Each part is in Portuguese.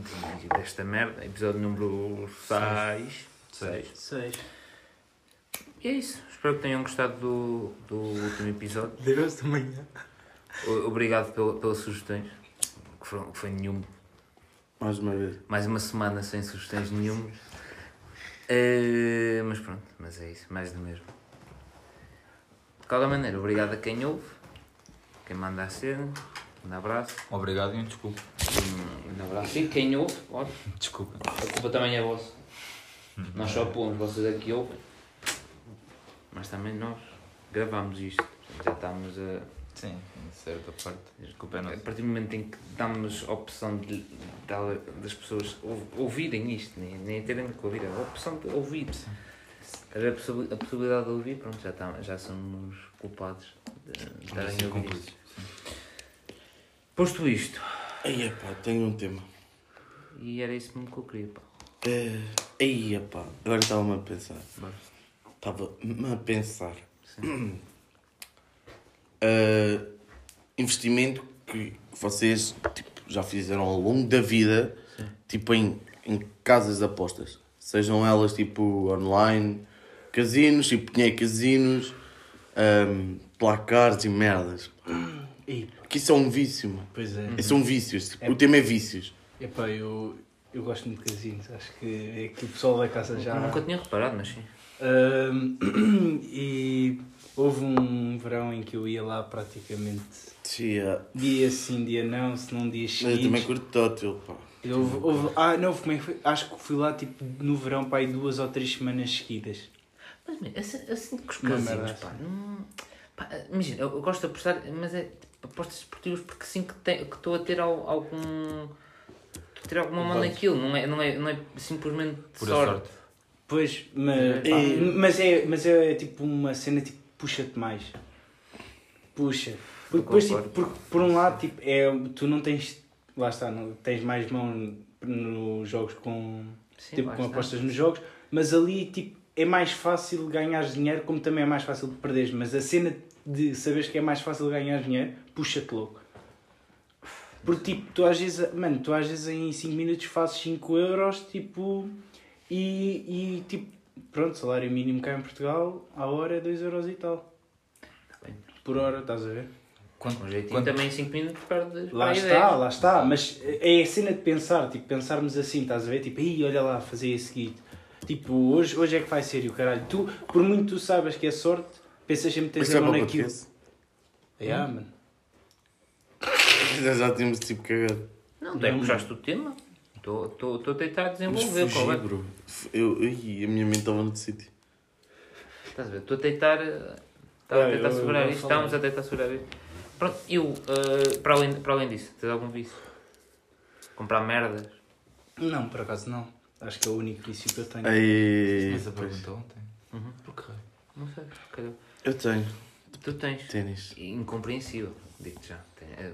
de- desta merda, episódio número 6. 6. Seis. E é isso. Espero que tenham gostado do, do último episódio. Deus de manhã. Obrigado pela- pelas sugestões. Que, foram, que foi nenhum. Mais uma vez. Mais uma semana sem sugestões nenhumas. Eh, mas pronto, mas é isso, mais do mesmo. De qualquer maneira, obrigado a quem ouve, quem manda a cena. Um abraço. Obrigado e um desculpa. Um abraço. E quem ouve, olha, Desculpa. a culpa também é vossa. Nós só pomos, vocês aqui ouvem. Mas também nós gravamos isto. Já estamos a. Sim, em certa parte. Desculpa é A nossa. partir do momento em que damos a opção de, de- das pessoas ou- ouvirem isto, nem, nem terem que ouvir, a opção de ouvir. A, possi- a possibilidade de ouvir, pronto, já, tá, já somos culpados de, de estarem a ouvir. Posto isto, Aí, pá, tenho um tema. e era isso mesmo que eu queria, pá. É... Aí, pá, agora estava-me a pensar. Estava-me a pensar. Ah, investimento que vocês tipo, já fizeram ao longo da vida, tipo em, em casas de apostas. Sejam elas tipo online, casinos, tipo tinha casinos, ahm, placares e merdas. Ih, Que isso é um vício, mano. pois é. São vícios. tipo, O tema é vícios. Epá, eu, eu gosto muito de casinos. Acho que é que o pessoal da casa já. Eu nunca tinha reparado, mas sim. Ahm, e houve um verão em que eu ia lá praticamente Tia, dia sim, dia não, se não dias Mas eu também curto tótil, pá. Eu houve- houve- ah, não, como é que foi? Acho que fui lá tipo no verão para aí duas ou três semanas seguidas. Mas man, assim, assim que os casinos, pá, assim. não, pá, imagina, eu, eu gosto de apostar, mas é apostas esportivas porque sim que estou a ter algum. estou a ter alguma mão naquilo, não é, não é, não é simplesmente Pura sorte. sorte. Pois, mas, E- mas, é, mas é tipo uma cena tipo puxa-te mais. Puxa. Porque depois, tipo, por, por um lado, tipo, é, tu não tens. Lá está, não, tens mais mão nos jogos com. Sim, tipo, com apostas nos jogos, mas ali tipo, é mais fácil ganhar dinheiro, como também é mais fácil de perderes. Mas a cena de saberes que é mais fácil ganhar dinheiro, puxa-te louco. Porque tipo, tu às vezes, mano, tu às vezes em 5 minutos fazes 5 euros, tipo, e, e tipo, pronto, salário mínimo cá em Portugal, à hora é 2 euros e tal. Por hora, estás a ver? Quanto, quanto- também em 5 minutos perdes. Lá está, 10. lá está, mas é a cena de pensar, tipo, pensarmos assim, estás a ver? Tipo, aí olha lá, fazer esse seguinte. Tipo, hoje, hoje é que vai ser e o caralho. Tu, por muito tu sabes que é sorte, pensas sempre que Mas tens é a naquilo. podcast. Yeah, mano. Já, já tínhamos tipo cagado. Não, tu é que puxaste o tema. Estou estou- estou a tentar desenvolver qual é. bro. Eu, ai, a minha mente estava no sítio. Estás a ver? Estou a tentar. eh, Estava a Ah, tentar eu- eu segurar isto, estávamos a tentar segurar isto. Pronto, eu, eh, para, além, para além disso, tens algum vício? Comprar merdas? Não, por acaso não. Acho que é o único vício que eu tenho. Ai, Essa pois. pergunta ontem. Uhum. Por que raio? Não sei, se calhar. Eu tenho Tu tens. ténis. Incompreensível, digo-te já. É,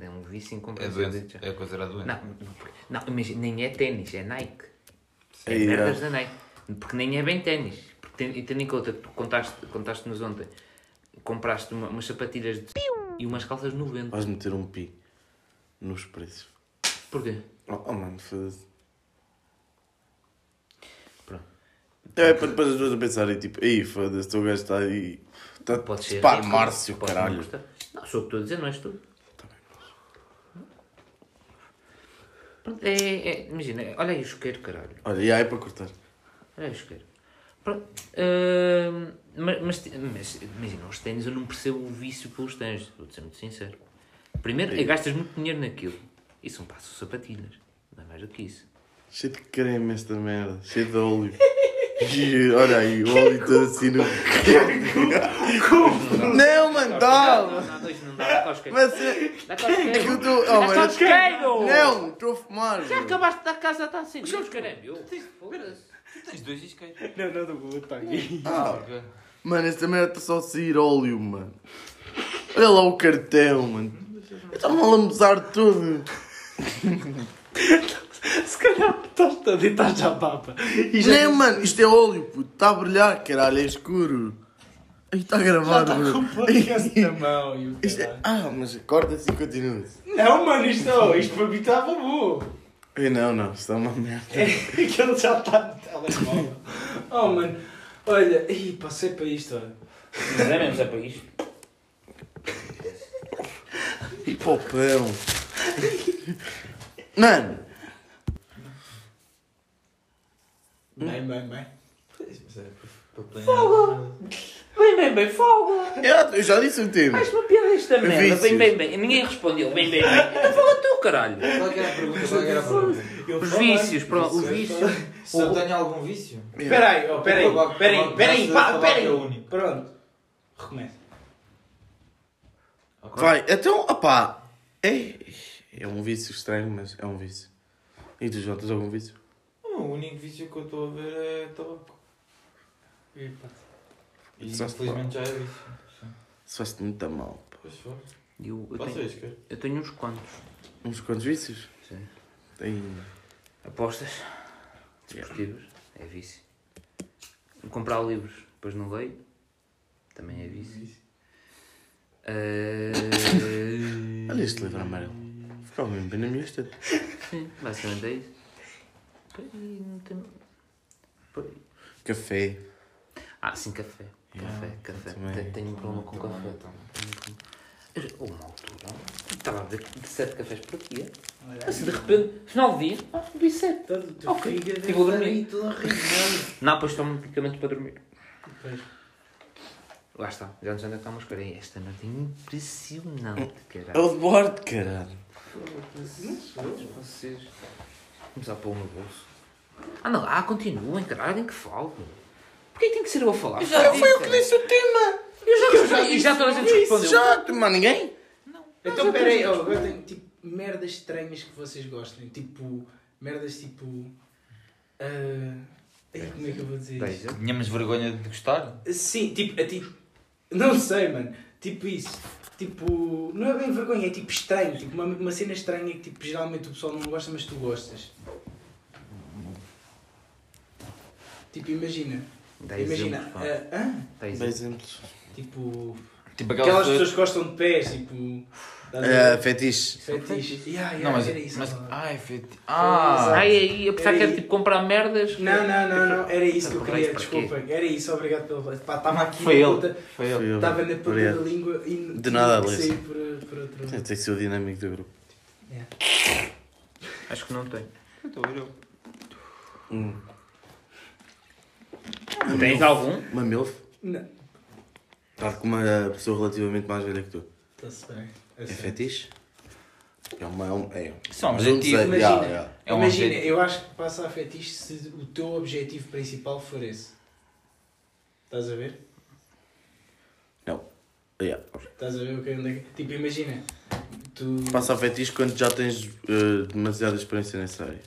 é um vício É incompreensível, digo-te já. É considerado doença. Não, não, não, mas nem é ténis, é Nike. É merdas é. da Nike. Porque nem é bem ténis. E tendo em conta que tu contaste, contaste-nos ontem, compraste uma- umas sapatilhas de e umas calças 90. Vais meter um pi nos preços. Porquê? Oh, oh mano, foda-se. Pronto. É para depois as pessoas a pensarem tipo, ei, foda-se, o gajo está aí. Está Pode ser. pá, rico, Márcio, pode não caralho. gostar. Não, sou o que estou a dizer, não és tu. Pronto, é, é- imagina, olha aí o isqueiro, caralho. Olha, e aí é para cortar. Olha aí o isqueiro. Pronto, hum, mas, mas, mas imagina, os ténis eu não percebo o vício pelos ténis, vou ser muito sincero. Primeiro, é, gastas muito dinheiro naquilo. E são passos sapatilhas. Não é mais do que isso. Cheio de creme esta merda, cheio de óleo. E olha aí, o óleo todo assim no. Não, mano, Não, dá! Mas é é que eu estou. Oh, mano, isqueiro! não, estou a fumar. Já acabaste da casa, está assim. O isqueiro é meu. Tu tens dois isqueiros. Não, não, do outro aqui. Ah, mano, esta merda está só a sair óleo, mano. Olha lá o cartel, mano. Eu estava a lambuzar tudo. Se calhar estás a deitar já a papa. E já Não, mano, isto é óleo, puto. Está a brilhar, caralho, é escuro. Aí está gravado, Com bro. o podcast na mão e o Isto é... Ah, mas corta-se e continua-se. Não, mano, isto, oh, isto para mim estava bom. Eh, Não, não, isto é uma merda. É que ele já está no telemóvel. Oh, mano. Olha, ih, passei para isto, olha. Mas é mesmo, é para isto. E popão. Mano, Bem, bem, bem. Pois, mas era para planear. Bem, bem, bem, folga. eu, eu já disse o tema. Faz uma piada esta merda. Vícios. Bem, bem, bem. Ninguém respondeu. Bem, bem, bem. Então fala tu, caralho. Qual que era a pergunta? Qual que era a pergunta? Os vícios, pronto, o vício. Se eu tenho algum vício? Espera aí, oh, espera aí, espera aí, espera aí, espera é o aí. Pronto. Recomeça. Vai, então, opá. É, é um vício estranho, mas é um vício. E tu, tens algum vício? O único vício que eu estou a ver é tabaco. E Só se infelizmente já é vício. Se faz-te muito mal. pá. Pois foi. Eu, eu, tenho, Vocês, eu tenho uns quantos. Uns quantos vícios? Sim. Tem. Apostas. Desportivas. É vício. Comprar livros. Depois não leio. Também é vício. Eh, Olha este livro amarelo. Ficava mesmo bem na minha estante. Sim, basicamente é isso. Pois, não tem- Pois. Café. Ah, sim, café. Café, Yeah, café. também. Tenho, um problema com café. Era Uma altura, estava a ver de 7 cafés por dia. Assim, de repente, final do dia, ah, bebi 7. Todo o teu Ok, e vou dormir. Não, depois tomo medicamentos para dormir. Pois. Lá está, já é que está uma escolha. Esta noite é impressionante, É caralho. o de bordo, caralho. Todos vocês. Começar a pôr no bolso. Ah, não, ah, continuem, caralho, alguém que fale. Porquê que tem que ser eu a falar? Já foi eu que disse o tema. Eu já respondi, e já toda a gente respondeu. Já, mas ninguém? Então, espera aí, oh, agora tenho tipo merdas estranhas que vocês gostem. Tipo, merdas tipo. ai, como é que eu vou dizer isto? Veja. Tínhamos vergonha de gostar? Sim, tipo, a ti. Não sei, mano. Tipo isso. Tipo, não é bem vergonha, é tipo estranho. Tipo, uma, uma cena estranha que tipo, geralmente o pessoal não gosta, mas tu gostas. Tipo, imagina. Dá imagina. exemplos, ah, ah, Dá exemplos. tipo. Tipo Aquelas pessoas que gostam de pés, tipo. Estás É, fetiche. Fetiche. Yeah, yeah, Não, mas. era isso. mas ah, é fetiche. Ah! Ai, aí, eu pensava que era tipo comprar merdas. Não, não, não, não, era isso que eu queria, quê? desculpem. Era isso, obrigado pelo. Pá, estava aqui Foi ele. ponta, Foi ele. estava na ponta da língua e De nada, Alice. sair por, por outro. Tem que ser o dinâmico do grupo. Acho que não tem. Estou a ver eu. Hum. Tens algum? Uma MILF. Não, Está com uma pessoa relativamente mais velha que tu. está-se bem. É fetiche? É uma. É um, é. Isso é um objetivo. Imagina, Yeah, yeah. É um imagina objetivo. eu acho que passa a fetiche se o teu objetivo principal for esse. Estás a ver? Não. Yeah. Estás a ver o que é onde é que- Tipo, imagina, tu. Passa a fetiche quando já tens eh, demasiada experiência nessa área.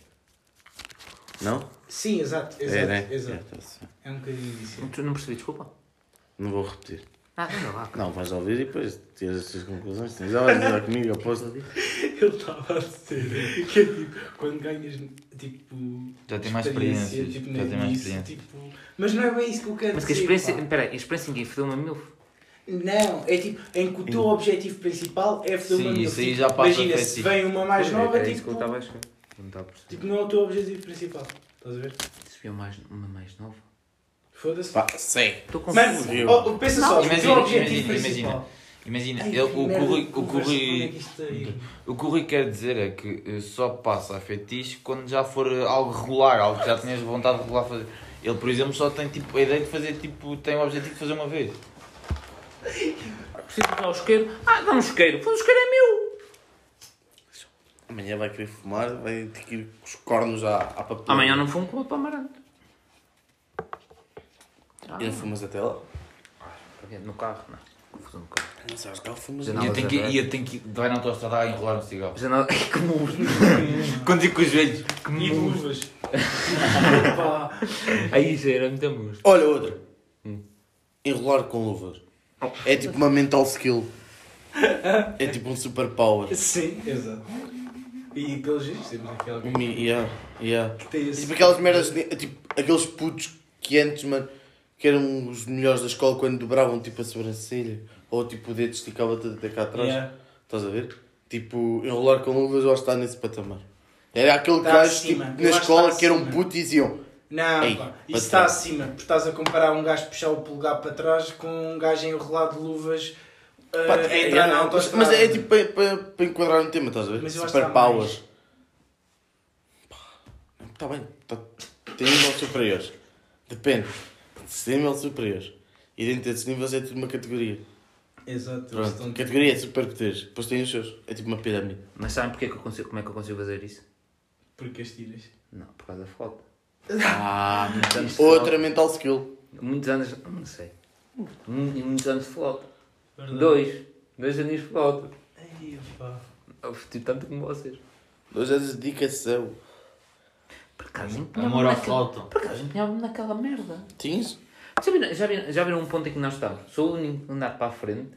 Não? Sim, exato, exato. é, né? exato. É, tá. É um bocadinho disso. Tu não percebi, desculpa. Não vou repetir. Ah, anda lá. Não, vais ouvir e depois tiras as tuas conclusões. Tens já vais dizer comigo, aposto. Ele estava a dizer que é tipo, quando ganhas tipo. Já tem mais experiência, tipo, Já tem mais experiência. tipo, mas não é bem isso que eu quero Mas que a dizer. experiência. pá. Espera aí, a experiência em quem fedeu uma milf? Não, é tipo, em que o teu objetivo principal é fazer Sim, uma isso aí tipo, já passa Imagina, se fetiche. vem uma mais nova, é isso que tipo, eu estava a chegar. Não estava a perceber. tipo, não é o teu objetivo principal. Estás a ver? Se viu mais, uma mais nova. Foda-se. Pá. Estou confuso. Mano, oh, pensa só, o imagina, imagina, principal. Imagina, Ai, ele, o o é é? O que o Rui quer dizer é que eh, só passa a fetiche quando já for eh, algo regular, algo que já tenhas vontade de regular fazer. Ele, por exemplo, só tem tipo, a ideia de fazer, tipo, tem o objetivo de fazer uma vez. Preciso dar o isqueiro. Ah, dá um isqueiro. Pois o isqueiro é meu. Amanhã vai querer fumar, vai ter que ir com os cornos à, à papel. Amanhã não fumo com o Pamarante. Ah, E não fumas até lá? no carro, não. Confusão no carro. Não sabes que fumas. Já E eu tenho que, e eu tenho que vai na autostrada a enrolar no cigarro. Já não. Como. Quando digo com os velhos, que E luvas. Pá. Aí já era muito música. Olha outra. Hum. Enrolar com luvas. É tipo uma mental skill. É tipo um superpower. Sim, exato. E pelos vistos temos aquela Um mi- Yeah, yeah. que tem É esse. Tipo aquelas merdas, de- tipo aqueles putos que antes, mano, que eram os melhores da escola quando dobravam tipo a sobrancelha ou tipo o dedo esticava tudo até cá atrás. Yeah. Estás a ver? Tipo, enrolar com luvas ou estar nesse patamar. Era aquele gajo tipo, Eu na acho que escola que era um puto e diziam Não, Ei, pá, isso está trás. acima. Porque estás a comparar um gajo puxar o polegar para trás com um gajo enrolado de luvas uh, Pá, é- entrar é- na mas, autostrada. mas é tipo para, para, para enquadrar no tema, estás a ver? Mas eu acho Super que powers. Está bem, tá, tem níveis superiores. Depende. Se tem níveis superiores. E dentro desses níveis é tudo uma categoria. Exato. Pronto, Estão- categoria é super poderes. Depois tem os seus. É tipo uma pirâmide. Mas sabem porque é que eu consigo, como é que eu consigo fazer isso? Porque as tiras. Não, por causa da foto. Ah, Muitos anos de outra mental skill. Muitos anos, não sei. Mu- Muitos anos de flauta. Verdade. Dois. Dois aninhos de flauta. Ai, pá. Eu vesti tanto como vocês. Dois anos de dedicação. Por acaso Amor empenhava-me à naquela... flauta. Por acaso empenhava-me naquela merda. Tinhas? Já viram, já, viram, já viram um ponto em que nós estamos? Sou o único a andar para a frente.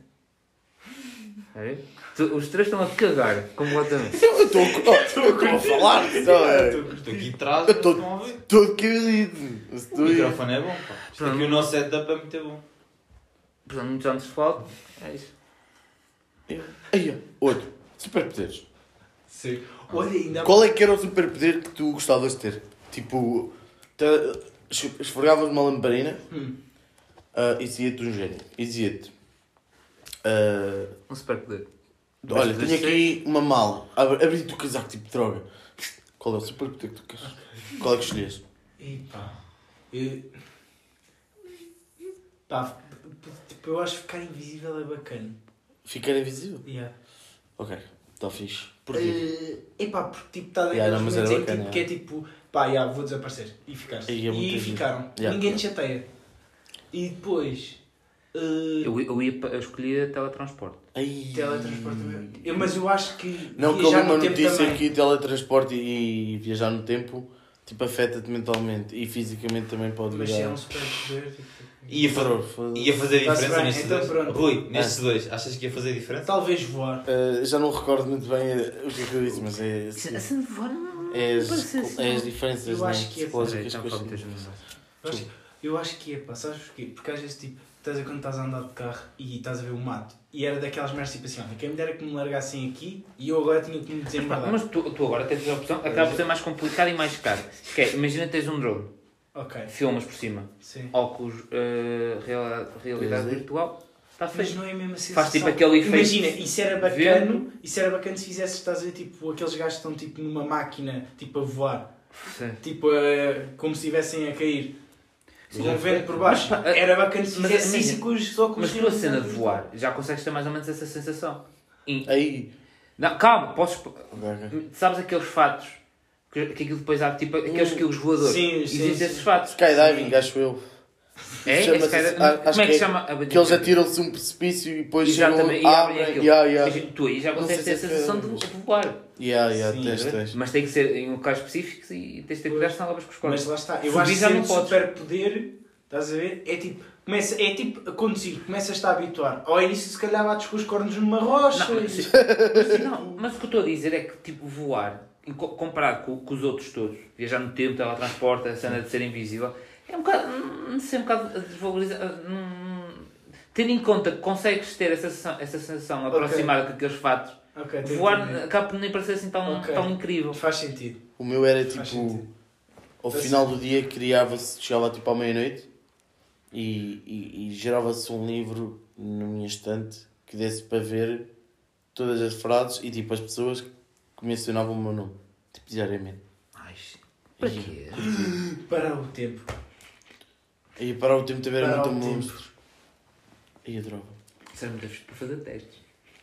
É? Tu- Os três estão a cagar completamente. Eu estou oh, eu estou a falar. Estou aqui atrás, a. Todo querido. O Estou microfone é bom, pá. Isto aqui o nosso setup é muito bom. Portanto, muitos anos de flauta. É isso. Aí, outro. Superpoderes. Sim. Olha, ainda Qual é que era o superpoder que tu gostavas de ter? Tipo, te- es- esfregavas uma lamparina Hum. ah, e dizia-te um gênio. E dizia-te: ah, Um super poder. Olha, tenho aqui uma mala. Abri-te o casaco tipo droga. Qual é o superpoder que tu queres? Qual é que escolhes? Ih, pá. Eu... Tipo, eu acho que ficar invisível é bacana. Ficar invisível? Yeah. Ok, está fixe. Porquê? É pá, porque tipo, está Yeah, daqueles não, mas era momentos em que, bacana, tipo, que é tipo, pá, yeah, vou desaparecer. E ficaste. Aí é e ficaram. Yeah. Ninguém te chateia. E depois. eh, Eu, eu, ia, eu escolhia teletransporte. Ai. Teletransporte também. Eu, mas eu acho que. Não, que eu uma notícia também. que teletransporte e viajar no tempo tipo, afeta-te mentalmente e fisicamente também pode Mas se é virar. um super poder. Tipo... Ia, fa ia fazer diferença bem, nestes então dois? pronto. Rui, nestes dois, achas que ia fazer diferença? Talvez voar. Uh, já não recordo muito bem uh, o que é que eu disse, mas é, A cena de voar não é, as, assim. é as diferenças Eu né, acho que é- psicológicas Então, que eu acho, que é, pá, sabes porquê? Porque às vezes, tipo, estás a quando estás a andar de carro e estás a ver o mato e era daquelas merdas tipo assim, olha, quem me dera que me largassem aqui e eu agora tinha que me Pá, desembardar. Mas tu, tu agora tens a opção, acaba por ser mais complicado e mais caro. Que é, imagina tens um drone, Ok, filmas por cima, sim. óculos, eh, realidade, realidade virtual, está Mas feito. não é a mesma sensação. Faz tipo aquele efeito Imagina, isso era bacana, isso era bacana se fizesses, estás a ver, tipo, aqueles gajos que estão tipo numa máquina, tipo a voar, Sim. tipo a- como se estivessem a cair. Com Já um vento por baixo. Mas, era bacana se mas fizesse isso com os óculos. Mas tu a cena de voar, já consegues ter mais ou menos essa sensação. E- Aí. não, calma, ok. Sabes aqueles fatos? Que, que aquilo depois há tipo aqueles quilos voadores. Sim, sim, Existem sim. esses fatos. Skydiving, acho eu. É? Cara- Como é que que se é- chama? Que eles atiram-se um precipício e depois Exatamente, e chegam, abrem abrem. aquilo. Yeah, yeah. Tu aí já consegues ter sei a se é sensação de, voar. Yeah, yeah, Sim, tens, é tens. Mas tem que ser em locais específicos e tens de ter cuidado senão levas com os Mas cornos. lá está, eu Fugir acho que já não um podes. super poder, estás a ver? É tipo, começa, é tipo a conduzir, começas-te a habituar. Ao início, se calhar, bates com os cornos numa rocha. Não, e- mas, não, mas o que eu estou a dizer é que tipo voar, comparado com, com os outros todos, viajar no tempo, teletransporte, a cena de ser invisível, é um bocado, ser um bocado desvalorizado. Tendo em conta que consegues ter essa sensação, essa sensação aproximada com aqueles fatos, Ok, estou a voar acaba por nem parecer assim tão, Ok. tão incrível. Faz sentido. O meu era tipo. Ao Faz final do dia criava-se, chegava tipo à meia-noite e, e, e gerava-se um livro na minha estante que desse para ver todas as frases e tipo as pessoas que mencionavam o meu nome. Tipo diariamente. Ai, para quê? Para o tempo. Aí parar o tempo também era Parar muito monstro. Aí a droga. Isso era muito fixe para fazer testes.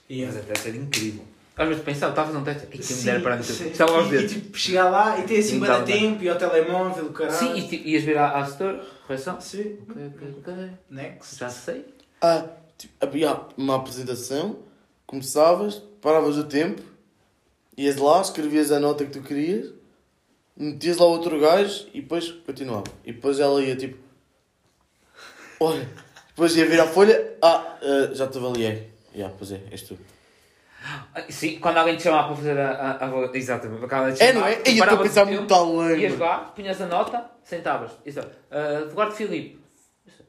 Yeah. Mas a teste era incrível. Às vezes pensava, estava a fazer um teste, e quem me dera para no tempo. Estava aos E, e, dedos. tipo, chegar lá e ter assim Sim, bem tá tempo e ao telemóvel, o caralho. Sim, e tipo, ias ver à, à store, correção. Sim. Ok, ok, ok. Next. Já sei. Ah, tipo, havia uma apresentação, começavas, paravas o tempo, ias lá, escrevias a nota que tu querias, metias lá outro gajo e depois continuava. E depois ela ia tipo. Olha, depois ia vir a folha, ah, ah, já te avaliei. Já, pois é, és tu. Ah, Sim, quando alguém te chamava para fazer a. a, a exatamente, acaba de É, chamar, não é? eu estou a paravas pensar muito além. Ias mano. lá, punhas a nota, sentavas. Isso, uh, Eduardo Filipe.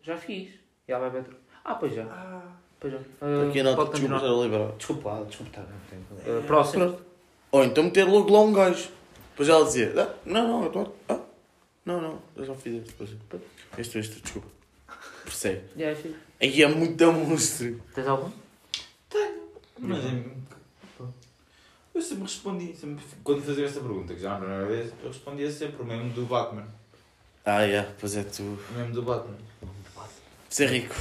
já fiz. E ela vai ver. Ah, pois já. Ah, Pois já. Aqui não, pode desculpa, continuar. já liberar. Desculpa lá, desculpa. Tá, não tem problema. Uh, próximo. Ou então meter logo lá um gajo. Depois ela dizia, ah, não, não, eu estou. Ah, não, não, eu já fiz este. Depois. Este, este, desculpa. Percebe? Já, fiz. Aí é muito monstro. Tens algum? Mas é. Eu sempre respondi, sempre, quando fazia esta pergunta, que já na primeira vez, eu respondia sempre o mesmo do Batman. Ah, é, pois é tu. O mesmo do Batman. Ser rico.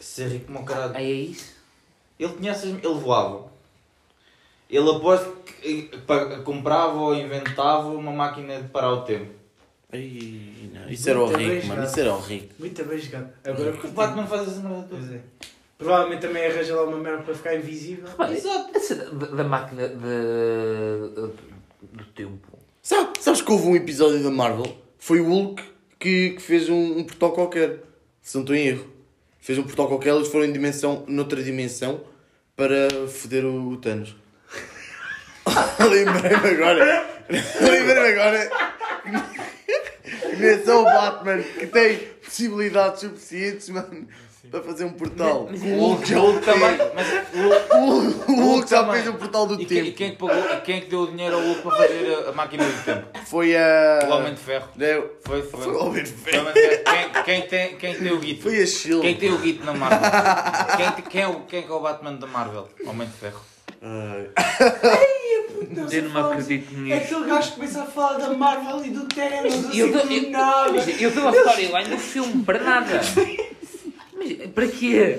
Ser rico como um caralho. Ah, é isso? Ele tinha essas. Ele voava. Ele aposto que eh, comprava ou inventava uma máquina de parar o tempo. Ai, não, isso era o Muito rico, bem mano, jogado. isso era o rico. muito bem jogado. Agora O Batman faz essa merda Pois toda. é. Provavelmente também arranja lá uma merda para ficar invisível. Pá, Exato. essa da, da máquina de, de- do tempo. Sabe, sabes que houve um episódio da Marvel? Foi o Hulk que, que fez um, um portal qualquer. Se não estou em erro. Fez um portal qualquer, eles foram em dimensão, noutra dimensão para foder o, o Thanos. Lembrei-me agora. Lembrei-me agora. É só o Batman que tem possibilidades suficientes, mano, para fazer um portal. Mas- o Hulk já O Hulk também. Mas o O Hulk, o Hulk já também. fez o portal do E quem, e tempo. quem, é que pagou, quem é que deu o dinheiro ao Hulk para fazer a, a máquina do tempo? Foi a. O Homem de Ferro. Deu- Foi, foi. Foi o Homem de Ferro. Quem, quem, tem, quem tem o guito? Foi a Shield. Quem tem o guito na Marvel? Quem, quem, é o, quem é é o Batman da Marvel? Homem de Ferro. Ai. Eu não me acredito É nisso. aquele gajo que começa a falar da Marvel e do Thanos, assim, Eu dou, do eu, nada. eu dou a storyline do filme para nada. Mas para quê?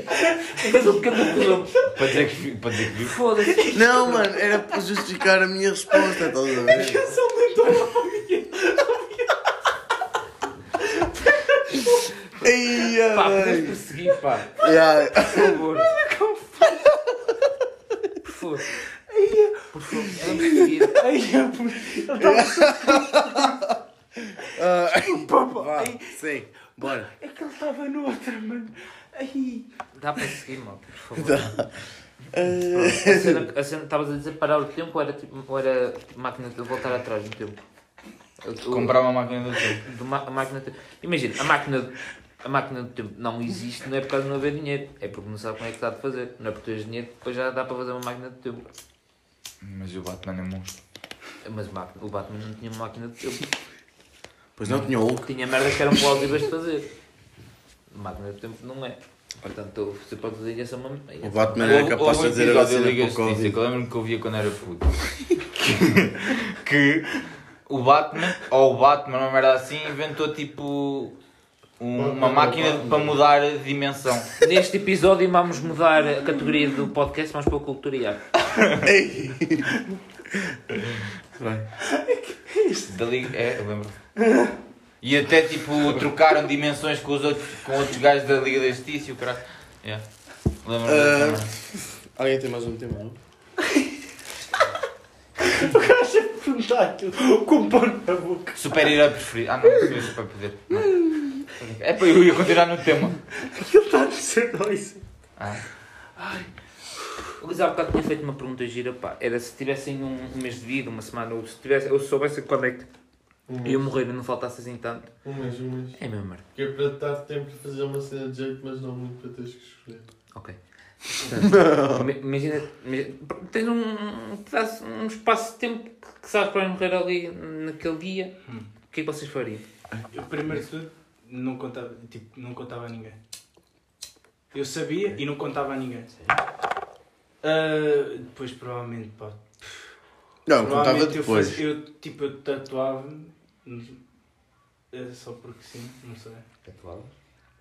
Um cada um. Para dizer que, para dizer que viu. Foda-se. Não, mano, era para justificar a minha resposta, estás a ver? Eu só aumentou a minha. Pá, ai. podemos prosseguir, pá. Ai. Por favor. Por favor. Por favor, seguir. Ai, ele estava. Sim, bora. é que ele estava noutra, mano. Ai. Dá para seguir, mal, por favor. A cena, a cena, estavas a dizer parar o tempo ou era, tipo, ou era máquina de voltar atrás no tempo? O- Comprar uma máquina do tempo. do ma- a máquina de- Imagina, a máquina, a máquina do tempo não existe, não é por causa de não haver dinheiro, é porque não sabe como é que está de fazer. Não é porque tens dinheiro, depois já dá para fazer uma máquina de tempo. Mas o Batman é monstro. Mas o máquina- o Batman não tinha uma máquina de tempo. Pois não tinha o Hulk. Tinha merdas que eram plausíveis de fazer. Máquina de tempo não é. Portanto, você pode dizer essa uma. O Batman era Houve- capaz de fazer a vacina para o Covid. eu lembro-me que eu via quando era puto. que, o Batman, ou o Batman, uma merda assim, inventou tipo um- uma máquina para mudar a dimensão. Neste episódio vamos mudar a categoria do podcast, vamos para o cultura e arte. Ei. Vai. Da Liga, é, eu lembro. E até tipo trocaram dimensões com os outros, com outros gajos da Liga da Justiça e o caralho. Yeah. Lembro-me dessa Ah. Alguém tem mais um tema, não? O gajo a perguntar aquilo com o pano na boca. Super-herói preferido. Ah não, isso é super poder. Não. É para eu ia continuar no tema. Ele está a dizer isso. Ah. O Luís há bocado tinha feito uma pergunta gira, pá. Era se tivessem um, um mês de vida, uma semana, ou se tivesse, ou se soubessem quando é que Um mês, morrer e não faltasse assim tanto. um mês, um mês. É mesmo, merda. Que é para dar tempo para fazer uma cena de jeito, mas não muito para teres que escolher. Ok. Portanto, ima- Imagina, imagina, tens um, um um espaço de tempo que, que sabes vais morrer ali naquele dia. O que é que vocês fariam? Eu, primeiro de tudo, não contava, tipo, não contava a ninguém. Eu sabia e não contava a ninguém. Ah, depois, provavelmente, pá. Não, contava provavelmente eu, depois. fazia- eu, tipo, eu tatuava-me. eh, Só porque sim, não sei.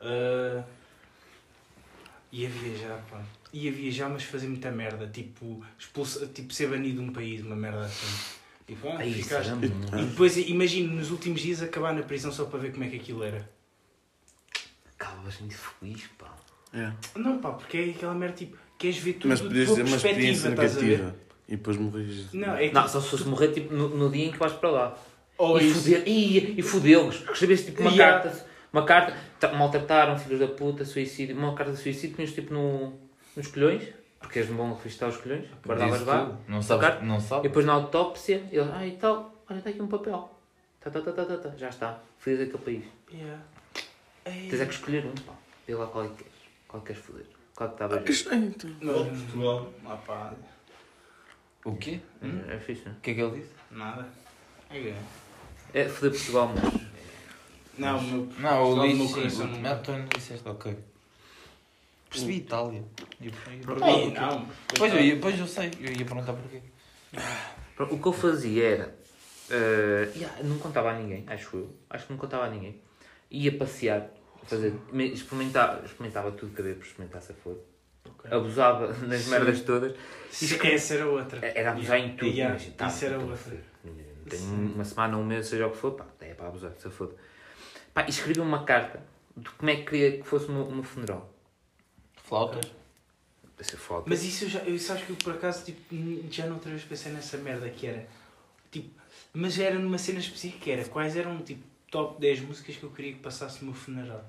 Ah, ia viajar, pá. Ia viajar, mas fazer muita merda. Tipo, expulsa, tipo ser banido de um país, uma merda assim. Tipo, ah, isso ficaste- E depois imagino nos últimos dias acabar na prisão só para ver como é que aquilo era. Acabas muito feliz, pá. É. Não, pá, porque é aquela merda tipo, queres ver tudo Mas de podias tua ter uma experiência negativa. E depois morrias. Não, é Não, só se fosse morrer tipo, no, no dia em que vais para lá. ou e isso. foder- e, e fodê-los. Recebeste tipo uma Yeah. carta, uma carta, tá- maltrataram, filhos da puta, suicídio, uma carta de suicídio, punhas tipo no, nos colhões, porque és bom registrar os colhões, guardavas Diz lá. Não sabes, não e sabes. depois na autópsia, ele, ah e tal, olha, está aqui um papel. Tá, tá, tá, tá, tá, tá. Já está, feliz aquele país. Yeah. Tens é que escolher um, pá. Vê lá qual é que queres. Qual é que queres foder. Qual que estava a Isto é, então. Portugal. Ah, pá, O quê? É, é fixe, não O que é que ele disse? nada. É, é? É foder Portugal, mas. Não, o meu. Não, Portugal o Luís. meu sim, coração o- não- Não, tu não disseste, ok. Percebi Itália. E- e- Ei, não. Pois eu, ia- pois eu sei, eu ia perguntar porquê. O que eu fazia era. eh, yeah, não contava a ninguém, acho eu. Acho que não contava a ninguém. Ia passear, fazer, me- experimentava, experimentava tudo que havia para experimentar se for. Ok. Abusava nas Sim. merdas todas. Isso, essa era outra. Era abusar em tudo. Yeah, imagina, tá, isso era então, outra. Tenho uma semana, um mês, seja o que for, pá, é para abusar, se foda. Pá, e escrevi uma carta de como é que queria que fosse o meu, o meu funeral. Flautas? Essa foto. Mas isso eu já, eu acho que eu por acaso tipo, já não outra vez pensei nessa merda que era. Tipo, mas era numa cena específica que era. Quais eram tipo top 10 músicas que eu queria que passasse no meu funeral?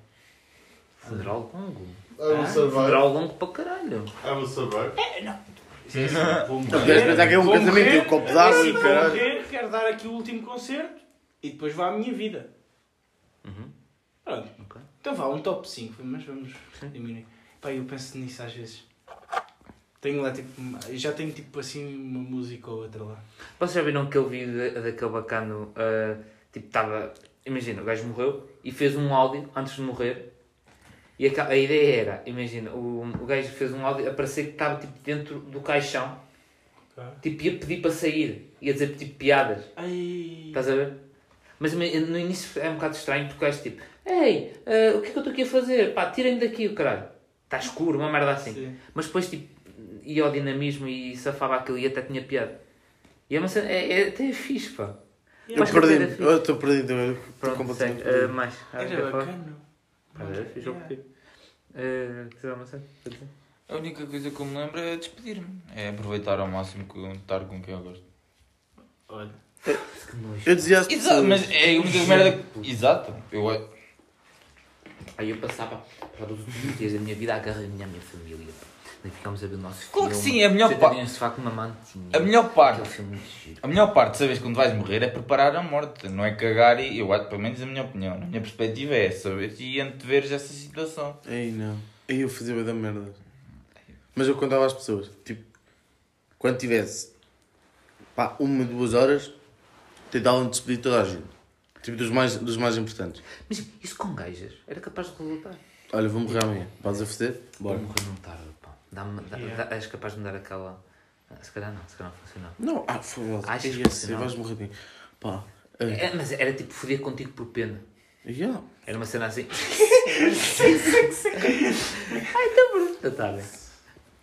Funeral longo. Ah? survive. Funeral longo para caralho. Will survive. Isso é assim, vou Não queres pensar que é um vou casamento e um copo d'água assim, e vou caralho. morrer, quero dar aqui o último concerto e depois vá a minha vida. Uhum. Pronto. Ok. Então vá, um top 5, mas vamos Sim. diminuir. Pá, eu penso nisso às vezes. Tenho lá tipo. Já tenho tipo assim uma música ou outra lá. Vocês já viram aquele vídeo da- daquele bacano? ah, tipo, estava. Imagina, o gajo morreu e fez um áudio antes de morrer. E a, a ideia era, imagina, o, o gajo fez um áudio a parecer que estava tipo, dentro do caixão. Tipo, ia pedir para sair. Ia dizer tipo piadas. Ai. Estás a ver? Mas no início é um bocado estranho porque o gajo tipo, Ei, ah, o que é que eu estou aqui a fazer? Pá, tirem-me daqui o caralho. Está escuro, uma merda assim. Sim. Mas depois tipo, ia ao dinamismo e safava aquilo e até tinha piada. E é uma cena, é, é até fixe, pá. Eu Mas que perdi, eu estou perdido. eu estou Pronto, completamente segue. perdido. Ah, mais. Ah, quer Era bacana. Dizer uma cena? Quer dizer? A única coisa que eu me lembro é despedir-me. É aproveitar ao máximo com, estar com quem eu gosto. Olha. Que. Eu dizia às Exato, pessoas. mas é a única merda. que- Exato. Eu, Aí eu passava para os dias da minha vida a agarrar a minha, a minha família. Daí ficámos a ver o nosso Claro que filme. sim, é a melhor Você pa- também se com uma mantinha. a melhor parte. A melhor parte de saberes quando vais morrer é preparar a morte, não é cagar e eu acho, pelo menos a minha opinião, a minha perspectiva é saber e anteveres essa situação. Ei, não. Aí eu fazia da merda. Mas eu contava às pessoas. Tipo, quando tivesse pá, uma, duas horas, tentavam despedir toda a gente. Tipo, dos mais, dos mais importantes. Mas isso com gajas era capaz de resultar. Olha, vou morrer amanhã. Vais a foder? Bora. Vou morrer num tarde, pá. Dá-me- dá- Yeah. dá- és capaz de me dar aquela. Ah, Se calhar não, se calhar não funcionava. Não, ah, foi Achas que funcionava? vais morrer bem. Pá. eh, É, mas era tipo foder contigo por pena. yeah. Era uma cena assim. Ai, tá bruto. Tá bem.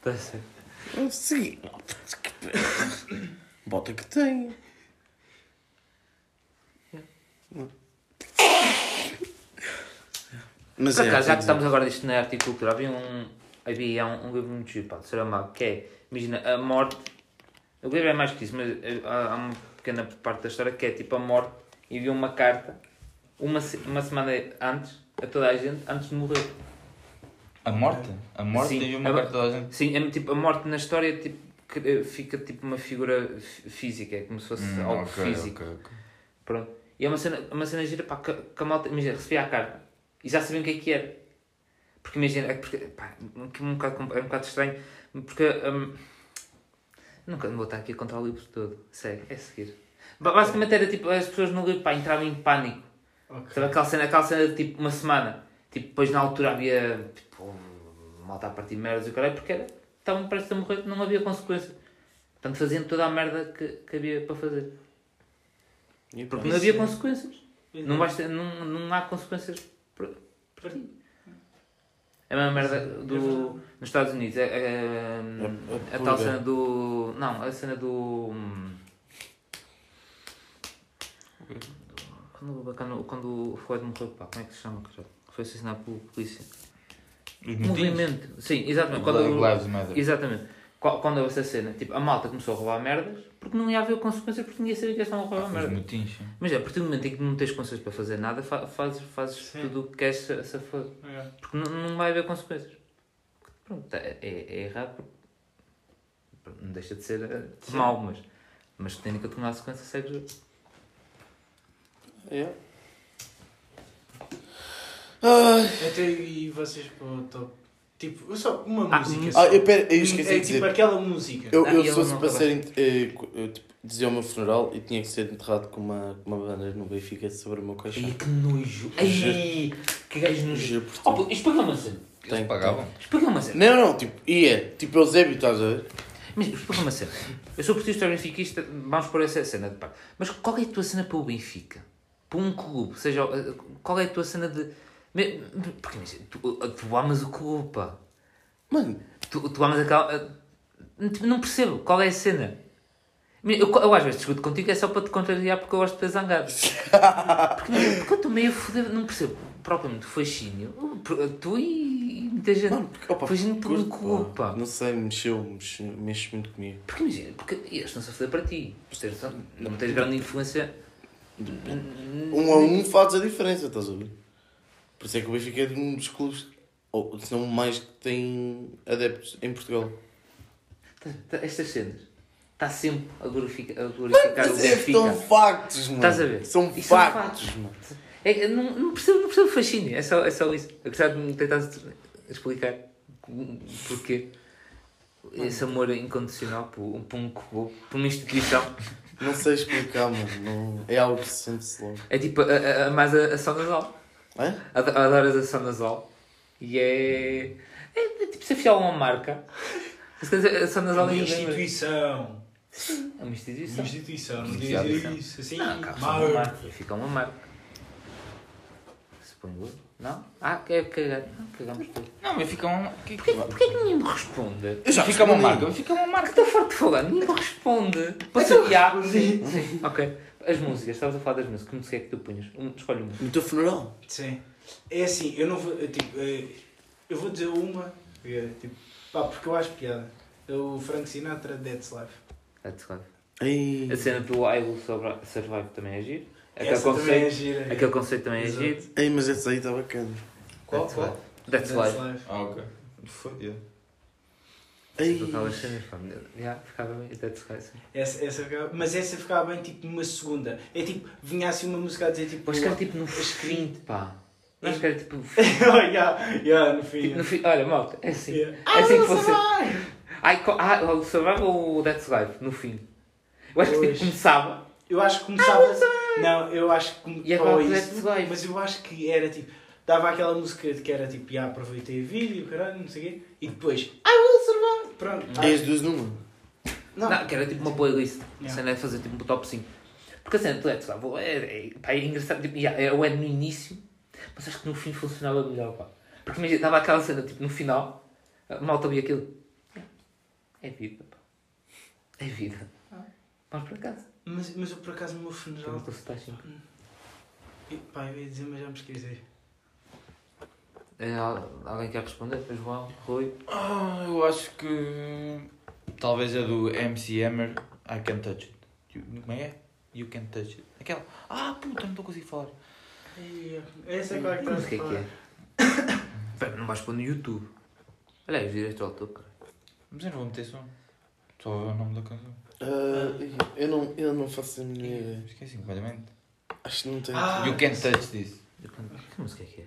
Tá certo. Sim. Bota que tem. Mas Por é, acaso, já quer que dizer, estamos agora nisto na arte e cultura, havia um, havia um, um livro muito giro, pá, de Saramago, que é, imagina, a morte, o livro é mais que isso, mas eh, há, há uma pequena parte da história que é tipo a morte enviou uma carta uma, uma semana antes a toda a gente, antes de morrer. A morte? A morte Sim, tem uma a- carta toda a gente. Sim, é, tipo, a morte na história tipo, que, eh, fica tipo uma figura fí- física, é como se fosse Hum, algo ok, físico. ok, ok. Pronto. E é uma cena, uma cena gira, pá, que, que a malta, imagina, recebia a carta e já sabiam o que é que era. Porque imagina, é, porque, pá, um, um bocado, é um bocado estranho, porque hum, nunca vou estar aqui a contar o livro todo. Segue, é seguir. Ba- Basicamente era tipo, as pessoas no livro pá, entravam em pânico. Ok. Sabe aquela cena, aquela cena de tipo uma semana. Tipo, depois na altura havia tipo, malta a partir merdas e o caralho, porque era, estavam prestes a morrer, não havia consequência. Portanto, faziam toda a merda que, que havia para fazer. E Porque pá, não havia Isso. consequências. Não, vais ter, não, não há consequências para, para ti. É a mesma merda do, nos Estados Unidos. É, é, a, tal cena do. Não, a cena do. Quando, o bacana- quando o Floyd morreu, pá, como é que se chama? Foi assassinado pela polícia. Os. Movimento. Sim, exatamente. Quando, Lives Matter. exatamente. Qu- Quando houve essa cena, tipo, a malta começou a roubar merdas porque não ia haver consequências porque ninguém sabia que eles estavam a roubar motins, sim. Mas é, a partir do momento em que não tens consequências para fazer nada, fa fazes, fazes Sim. tudo o que queres se, se for. É. Porque não, não vai haver consequências. Pronto, é, é, é errado porque não deixa de ser eh, mau, mas, mas tendo que tomar a sequência, segues. É. Ai. Até e vocês para o top. Tipo, eu só uma Ah, música. hum. só. Ah, eu, pera, eu esqueci é de dizer. tipo aquela música. Eu, Ah, eu e se fosse ele não para ser. ent- eh, co- eu, tipo, dizia o meu funeral e tinha que ser enterrado com uma, com uma bandeira no Benfica sobre o meu caixão. Ai, que nojo. Ai, que gajo nojo. Juro por Oh, uma cena. Eles Tem- pagavam. Explica uma cena. Não, não, tipo, é, tipo Eusébio, estás a ver? Mas explica uma cena. Eu sou portista benfiquista, vamos pôr essa cena de parte. Mas qual é a tua cena para o Benfica? Para um clube? Seja, eh, qual é a tua cena de. Porque imagina, tu, tu amas o clube, pá. Mano, Tu, tu amas aquela. eh, tipo, Não percebo qual é a cena. Eu, eu às vezes discuto contigo é só para te contrariar porque eu gosto de ter zangado. Porque, porque eu estou meio a foder, não percebo propriamente o fascínio. Tu e, e muita gente. mano, porque, opa, fascínio clube, pá. pá. Não sei, mexeu, mexe, mexe muito comigo. Porque imagina, porque eles estão-se a foder para ti. Não tens grande influência. Um a um faz a diferença, estás a ver? Por isso é que o Benfica é um dos clubes, ou se não mais que tem adeptos em Portugal. Tá- tá- Estas cenas. Está sempre a glorificar, a glorificar o Mas é, Benfica. são factos, mano. Estás a ver? São E são factos, factos. mano. É, não, não, percebo, não percebo o fascínio, é só, é só isso. Gostava de me tentar explicar porquê esse amor incondicional por, por um clube, por uma instituição. Não sei explicar, mano. Não... É algo que se sente-se logo. É tipo a, a, a mais a, a Sonazol. É? Ad- Adoras a Sonazol. E é. É, é tipo ser fiel a uma marca. A Sonazol Uma é instituição. É uma instituição. Uma instituição. Não dizer isso assim. Não, cá fica mal. uma marca. Fica uma marca. Suponho eu. Não? Ah, cagar. Não, cagamos tudo. Não, mas fica um. Que, Porquê, porquê que ninguém me responde? Eu já fica uma marca, fica uma Que marca. estou forte de falar, ninguém me responde. É, já. respondi. Sim, ok. As músicas, estavas a falar das músicas, que música é que tu punhas? Um, escolhe uma. No teu funeral? Sim. É assim, eu não vou. eu, Tipo, eh, eu vou dizer uma. é, Tipo, pá, porque eu acho piada. É o Frank Sinatra, Dead's Life. That's right. Ei. A cena do I Will Survive também é giro. Aquele Essa também é conceito, gira. aquele conceito também é Exato. giro. Ei, mas essa aí está bacana. Qual? That's Qual? Life. That's Life. Ah, ok. Foi, yeah. Com aquelas cenas, pá, já, ficava bem. That's sim. Essa, essa ficava- mas essa ficava bem tipo numa segunda. É tipo, vinha assim uma música a dizer tipo. Acho que era tipo no fim, pá. Não acho que era tipo. yeah, yeah, no fim. tipo no fim. Olha, malta, é assim. Yeah. É assim que Ah, fosse. Ai, ah, o Survive ou o That's Life? No fim. Eu acho que tipo, começava. Eu acho que começava. não, eu acho que. E agora o isso, Dead's Life. Mas eu acho que era tipo. Dava aquela música de que era tipo, já aproveitei a vida e o caralho, não sei o quê. E depois. I will survive! Pronto. É as duas numa. Não. Não, que era tipo uma playlist. A Yeah. cena é fazer tipo um top 5. Porque a cena do Let's Go é, é, pá, é engraçado. Tipo, yeah, é o é no início, mas acho que no fim funcionava melhor. Pá. Porque imagina, estava aquela cena tipo no final, a malta via aquilo. É vida, pá. É vida. Vamos para casa. Mas, mas eu por acaso no meu Eu funeral. não estou a citar, sim. e, Pá, eu ia dizer, mas já me esqueci. É, al- alguém quer responder? João, Rui. Ah, eu acho que. Talvez a do MC Hammer, I Can't Touch It. You- Como é é? You Can't Touch It. Aquela. Ah, puta, não estou a conseguir falar. Essa é qual é que Não estás sei o a que é que falar? é. Pera, não vais pôr no YouTube. Olha aí, os direitos ao autor, cara. Mas eu não vou meter som. Só o nome da canção. Ah, eu, não, eu não faço a minha ideia. Esqueci completamente. Acho que não tem. Ah. You Can't Touch This. Que música é que é?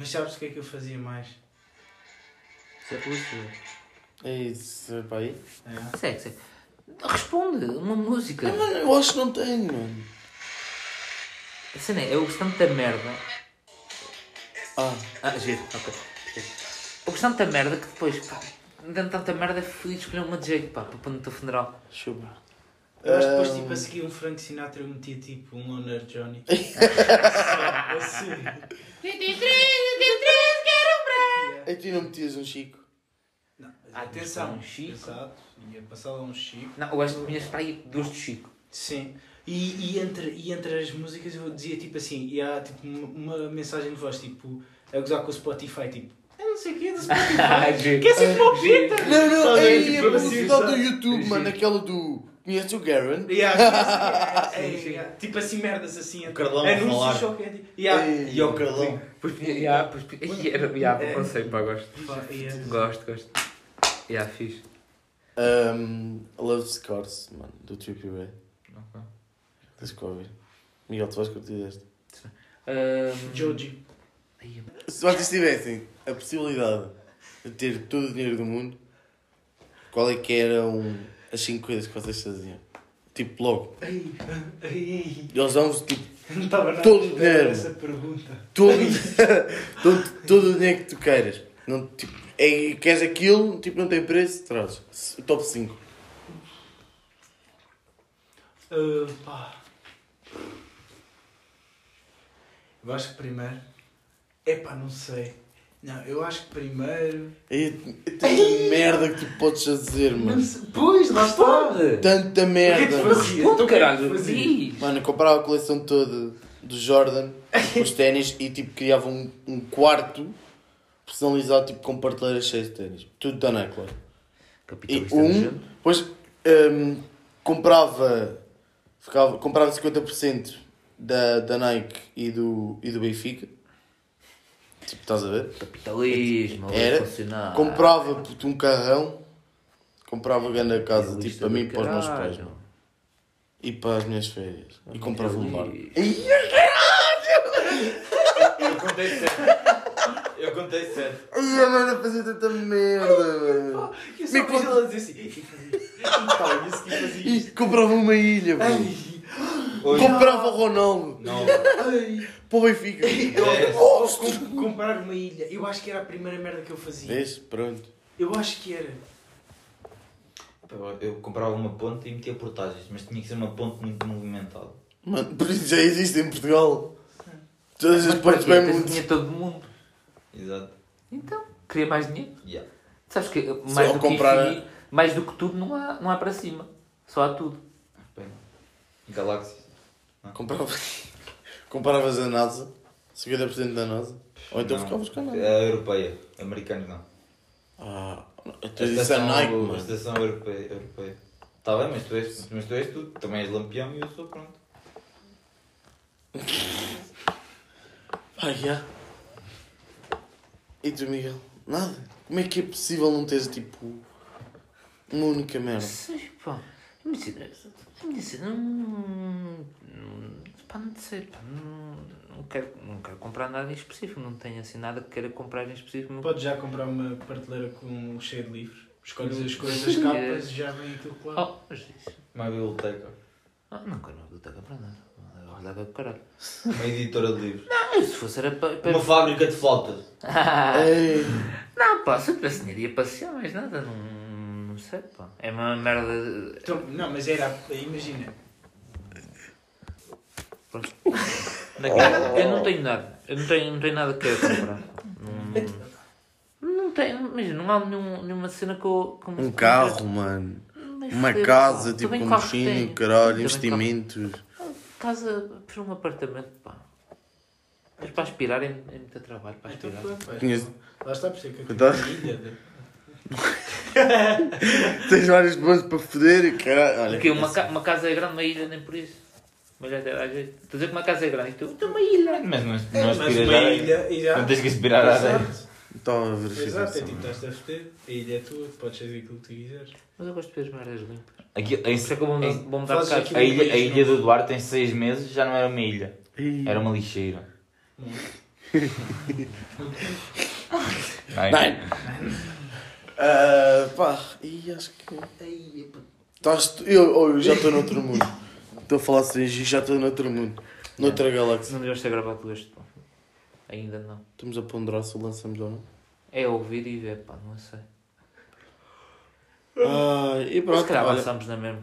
Mas sabes o que é que eu fazia mais? Isso é poesia. É isso, pá aí. É. Segue, segue. Responde, uma música. Não, mano, eu acho que não tenho, mano. A cena é, eu gosto tanto da merda. Ah, Ah, giro, ok. Eu gosto tanto da merda que depois, pá, dando tanta merda, é feliz escolher uma de jeito, pá, para pôr no teu funeral. deixa que depois, tipo, a seguir um Frank Sinatra, eu metia tipo um Loner Johnny. Só assim. É que tu não metias um Chico. Não, mas atenção. um Chico. Exato. Ia passar lá um Chico. Não, eu acho que tinhas para aí duas do Chico. Sim. E, e, entre, e entre as músicas eu dizia tipo assim, e há tipo uma, uma mensagem de voz tipo, a gozar com o Spotify, tipo, eu não sei o que é do Spotify. giro. Quer ser palpita? Não, não, aí tipo, a publicidade assim, do YouTube, mano, aquela do. O Garen? Yeah, Sim, é, sim. é, tipo assim merdas assim. O Carlão a Anúncios falar. só que é tipo. Yeah. Ei. E ao Carlão. Pois, já, pois, e era, já, É. conceito, pá, gosto. Yeah. Gosto, gosto. Já, fixe. Um, Love Scars, mano, do Trippy Ray. Ok. Tens que ouvir. Miguel, tu vais curtir deste. Ahm, Joji. Se vocês tivessem a possibilidade de ter todo o dinheiro do mundo, qual é que eram as 5 coisas que vocês faziam? Tipo, logo. Ai, ai, Eles dão-vos tipo, não estava nada Todo esperar dinheiro. essa pergunta. todo, todo, todo o dinheiro que tu queiras. Não, tipo, é, queres aquilo, tipo, não tem preço, trazes. Top 5. Ah, pá. Eu acho que primeiro. Epá, não sei. Não, eu acho que primeiro. É, é tanta merda que tu podes fazer, mano. Pois, lá está. Tanta O que é merda. que? Responde, Então, o que é que caralho! Mano, eu comprava a coleção toda do Jordan, os ténis, e tipo criava um, um quarto personalizado tipo, com prateleiras cheias de ténis. Tudo da Nike, claro. E um, depois hum, comprava, ficava, comprava 50% da, da Nike e do, e do Benfica. Tipo, estás a ver? Capitalismo, ali Era. a funcionar. Comprava puto, um carrão, comprava grande a casa, tipo, para mim e para os meus caralho. pais. mano. E para as minhas férias. E comprava um bar. Eu contei certo. Eu contei certo. Ai, mano, eu fazia tanta merda, mano. Eu só conta- ela dizer assim. "E fazia- Então, isso que fazia E isto. comprava uma ilha, mano. Hoje, Comprava o Ronaldo não. para o Benfica. É. Comprar uma ilha. Eu acho que era a primeira merda que eu fazia. Vês? Pronto. Eu acho que era. Eu comprava uma ponte e metia portagens, mas tinha que ser uma ponte muito movimentada. Mano, por isso já existe em Portugal. Todas as pontes bem muito. dinheiro todo mundo. Exato. Então, queria mais dinheiro. Yeah. Sabes que mais Só do comprar- que infinito, mais do que tudo não há, não há para cima. Só há tudo. Bem, Galáxias. Comprava. Compravas a NASA, 50% da NASA. Ou então Não. ficavas com a NASA. A europeia. Americanos não. Ah, A então isso é Nike, a mano. estação europeia. europeia. Tá bem, mas tu, és, mas tu és tudo. Também és lampião e eu sou pronto. Ah, já. E tu, Miguel? Nada. Como é que é possível não teres tipo. uma única merda? Sei, pá. Imagina, imagina, não, não, pá, não sei, pá, não, não, quero, não quero comprar nada em específico, não tenho assim nada que queira comprar em específico. Não- Podes já comprar uma prateleira com cheio de livros. Escolhes as coisas, as capas e já vem aquilo claro. Oh, mas isso. Uma biblioteca. Ah, não quero uma biblioteca para nada. Do caralho. Uma editora de livros. Ah, se fosse era para. para... Uma fábrica de flautas. Não, pá, se eu tivesse dinheiro ia passear, mais nada, não, não sei, pá. É uma merda. de- Então, não, mas era. Imagina. Pronto. Eu não tenho nada. Eu não tenho, não tenho nada que queira comprar. Não, não tenho, imagina, não há nenhum, nenhuma cena que eu. que me- um carro, mano. Nem Uma foder, casa, pá. tipo, mochinho, tenho. caralho, investimentos. Casa, prefiro um apartamento, pá. Mas para aspirar é, é muito trabalho, para Então, aspirar. Conheço. Lá está, por isso é que eu Então- tenho uma ilha. Tens vários pontos para foder e caralho. Olha, Porque uma, ca- uma casa é grande, uma ilha nem por isso. Mas até dá jeito. Estou a dizer que uma casa é grande e tu, então uma ilha. Mas não, não Mas aspiras uma a ilha e já. Não tens que aspirar a areia. Exato. Estava a ver a Exato, é tipo, estás a foder. A ilha é tua, podes fazer aquilo que tu quiseres. Mas eu gosto de ver as merdas limpas. Aqui, isso é que eu vou, em- vou mudar de aquilo- a, ilha, a ilha do Duarte em 6 meses já não era uma ilha. Era uma lixeira. Ai, Nine. Ah, pá, e acho que. Estás, eu, oh, eu já estou noutro mundo. Estou a falar assim, já estou noutro mundo. Noutra galáxia. Não deves ter gravado este, pá. Ainda não. Estamos a ponderar se o lançamos ou não. É ouvir e ver, pá, não sei. Ah, e Mas pronto, se calhar olha. lançamos na mesma.